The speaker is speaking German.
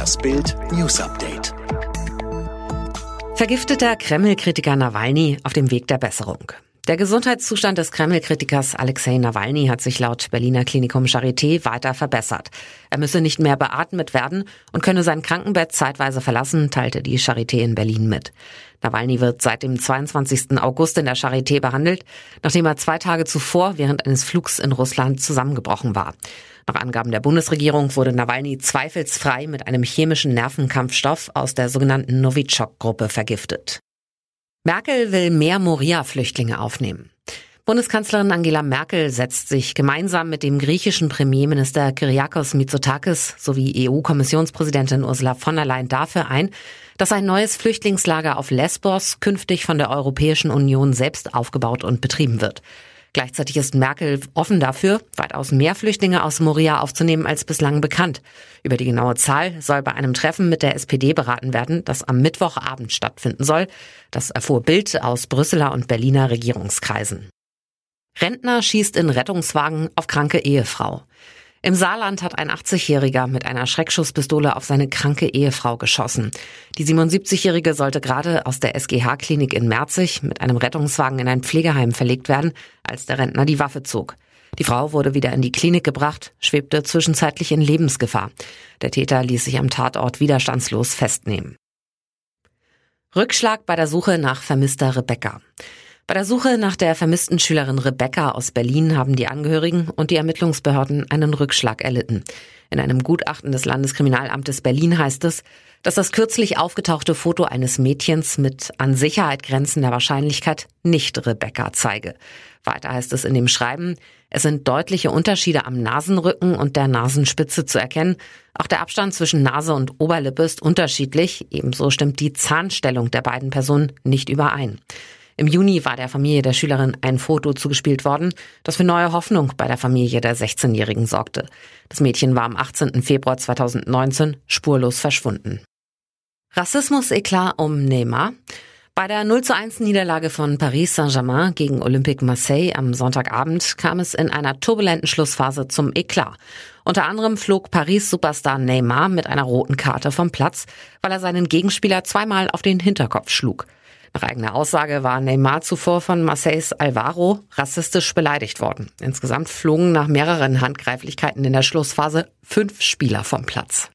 Das Bild News Update. Vergifteter Kreml-Kritiker Nawalny auf dem Weg der Besserung. Der Gesundheitszustand des Kreml-Kritikers Alexei Nawalny hat sich laut Berliner Klinikum Charité weiter verbessert. Er müsse nicht mehr beatmet werden und könne sein Krankenbett zeitweise verlassen, teilte die Charité in Berlin mit. Nawalny wird seit dem 22. August in der Charité behandelt, nachdem er zwei Tage zuvor während eines Flugs in Russland zusammengebrochen war. Nach Angaben der Bundesregierung wurde Nawalny zweifelsfrei mit einem chemischen Nervenkampfstoff aus der sogenannten Novichok-Gruppe vergiftet. Merkel will mehr Moria-Flüchtlinge aufnehmen. Bundeskanzlerin Angela Merkel setzt sich gemeinsam mit dem griechischen Premierminister Kyriakos Mitsotakis sowie EU-Kommissionspräsidentin Ursula von der Leyen dafür ein, dass ein neues Flüchtlingslager auf Lesbos künftig von der Europäischen Union selbst aufgebaut und betrieben wird. Gleichzeitig ist Merkel offen dafür, weitaus mehr Flüchtlinge aus Moria aufzunehmen als bislang bekannt. Über die genaue Zahl soll bei einem Treffen mit der SPD beraten werden, das am Mittwochabend stattfinden soll. Das erfuhr Bild aus Brüsseler und Berliner Regierungskreisen. Rentner schießt in Rettungswagen auf kranke Ehefrau. Im Saarland hat ein 80-Jähriger mit einer Schreckschusspistole auf seine kranke Ehefrau geschossen. Die 77-Jährige sollte gerade aus der SGH-Klinik in Merzig mit einem Rettungswagen in ein Pflegeheim verlegt werden, als der Rentner die Waffe zog. Die Frau wurde wieder in die Klinik gebracht, schwebte zwischenzeitlich in Lebensgefahr. Der Täter ließ sich am Tatort widerstandslos festnehmen. Rückschlag bei der Suche nach vermisster Rebecca. Bei der Suche nach der vermissten Schülerin Rebecca aus Berlin haben die Angehörigen und die Ermittlungsbehörden einen Rückschlag erlitten. In einem Gutachten des Landeskriminalamtes Berlin heißt es, dass das kürzlich aufgetauchte Foto eines Mädchens mit an Sicherheit grenzender Wahrscheinlichkeit nicht Rebecca zeige. Weiter heißt es in dem Schreiben, es sind deutliche Unterschiede am Nasenrücken und der Nasenspitze zu erkennen. Auch der Abstand zwischen Nase und Oberlippe ist unterschiedlich. Ebenso stimmt die Zahnstellung der beiden Personen nicht überein. Im Juni war der Familie der Schülerin ein Foto zugespielt worden, das für neue Hoffnung bei der Familie der 16-Jährigen sorgte. Das Mädchen war am 18. Februar 2019 spurlos verschwunden. Rassismus-Eklat um Neymar. Bei der 0 zu 1 Niederlage von Paris Saint-Germain gegen Olympique Marseille am Sonntagabend kam es in einer turbulenten Schlussphase zum Eklat. Unter anderem flog Paris-Superstar Neymar mit einer roten Karte vom Platz, weil er seinen Gegenspieler zweimal auf den Hinterkopf schlug. Nach eigener Aussage war Neymar zuvor von Marseilles Alvaro rassistisch beleidigt worden. Insgesamt flogen nach mehreren Handgreiflichkeiten in der Schlussphase fünf Spieler vom Platz.